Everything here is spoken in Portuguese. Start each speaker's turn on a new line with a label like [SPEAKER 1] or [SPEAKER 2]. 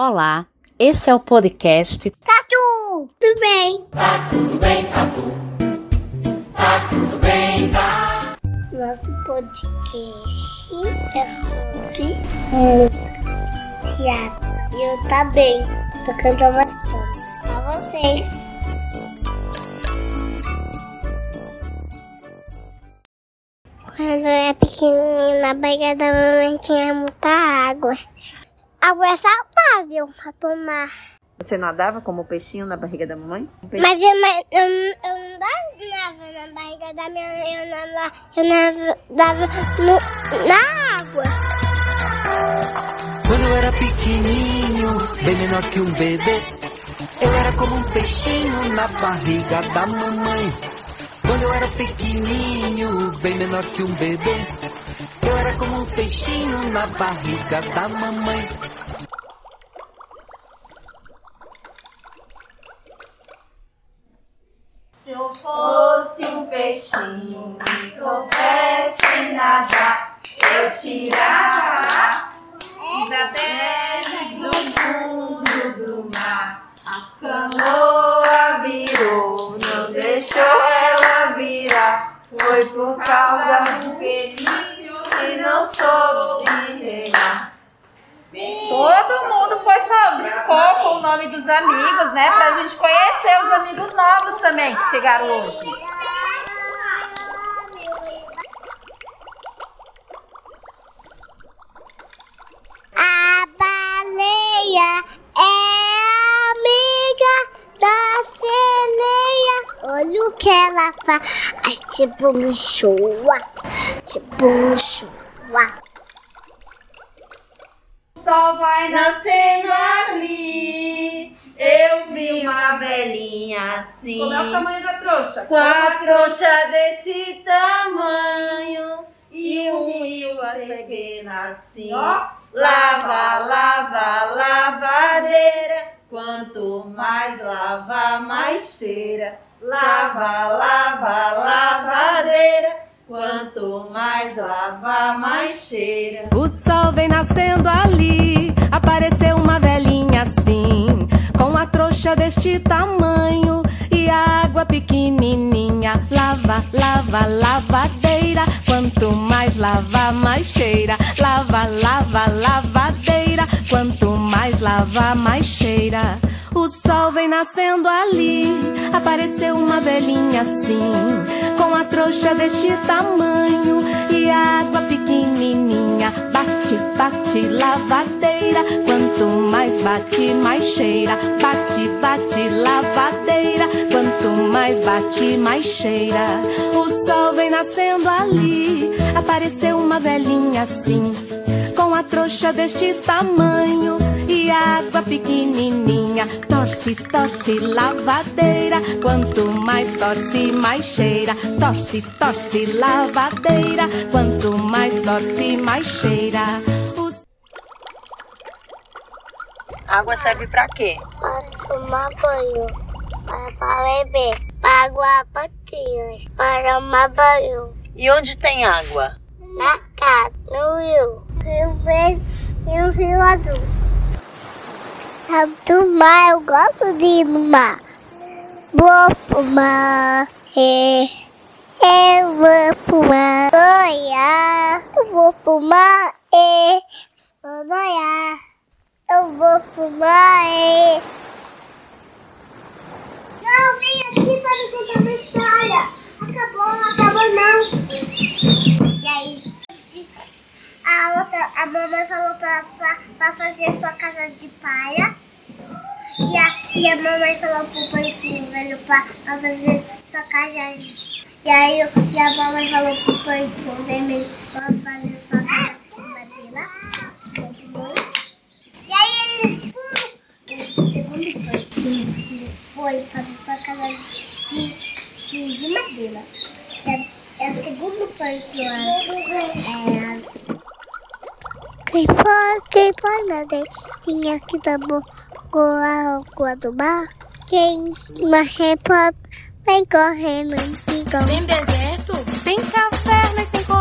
[SPEAKER 1] Olá, esse é o podcast
[SPEAKER 2] Tatu, tudo bem?
[SPEAKER 3] Tá tudo bem, Tatu. Tá tudo bem, tá?
[SPEAKER 2] Nosso podcast é sobre músicas, teatro. E eu também tô cantando bastante. Pra vocês. Quando eu era pequenininho, na barriga da mamãe tinha muita água. Água é saudável pra tomar.
[SPEAKER 4] Você nadava como peixinho na barriga da mamãe?
[SPEAKER 2] Mas eu, mas eu, eu não nadava na barriga da minha mãe, eu nadava, eu nadava no, na água.
[SPEAKER 5] Quando eu era pequenininho, bem menor que um bebê, eu era como um peixinho na barriga da mamãe. Quando eu era pequenininho, bem menor que um bebê, era como um peixinho na barriga da mamãe.
[SPEAKER 6] Se eu fosse um peixinho que soubesse nadar, eu tirava da terra e do fundo do mar. A canoa virou, não deixou ela virar. Foi por causa do fenício que não soube remar.
[SPEAKER 7] Todo mundo foi com o nome dos amigos, né? Pra gente conhecer os amigos novos também que chegaram hoje.
[SPEAKER 2] A baleia é amiga da sereia. Olha o que ela faz. Ai, tipo me choa. Tipo me choa.
[SPEAKER 6] Sol vai vi uma velhinha assim.
[SPEAKER 7] Como é o tamanho da trouxa?
[SPEAKER 6] Com a trouxa desse tamanho e um rio pequeno assim.
[SPEAKER 7] Ó.
[SPEAKER 6] Lava, lava, lavadeira. Quanto mais lava, mais cheira. Lava, lava, lavadeira. Quanto mais lava, mais cheira.
[SPEAKER 8] O sol vem nascendo a trouxa deste tamanho e a água pequenininha. Lava, lava, lavadeira, quanto mais lava, mais cheira. Lava, lava, lavadeira, quanto mais lava, mais cheira. O sol vem nascendo ali, apareceu uma velhinha assim, com a trouxa deste tamanho e a água pequenininha. Bate, bate, lavadeira, quanto mais bate, mais cheira. Bate, bate, lavadeira, quanto mais bate, mais cheira. O sol vem nascendo ali, apareceu uma velhinha assim, com a trouxa deste tamanho e a água pequenininha. Torce, torce, lavadeira. Quanto mais torce, mais cheira. Torce, torce, lavadeira. Quanto mais torce, mais cheira.
[SPEAKER 4] Água serve pra quê?
[SPEAKER 2] Para tomar banho. Para, para beber. Para aguar patinhas. Para tomar banho.
[SPEAKER 4] E onde tem água?
[SPEAKER 2] Na casa. No rio. Rio verde e no rio azul. Sabe do mar, eu gosto de ir no mar. Vou pro mar, é. Eu vou pro mar, olhar. Eu vou pro mar, é. Vou olhar. Eu vou pro mar, é. Não, vem aqui para contar uma história. Acabou, acabou não. E aí? A outra, a mamãe falou pra, pra, pra fazer sua casa de palha. E a, e a mamãe falou pro porquinho velho pra, pra fazer sua casa. E aí e a mamãe falou pro porquinho vermelho pra fazer sua casa de madeira. E aí eles foram. O segundo porquinho foi fazer sua casa de, de, de madeira. É, é o segundo porquinho é, azul. Quem foi, quem foi, meu Deus? Tinha que dar boa a água do mar? Quem? Uma repórter vem correndo.
[SPEAKER 8] Tem deserto, tem caverna e tem.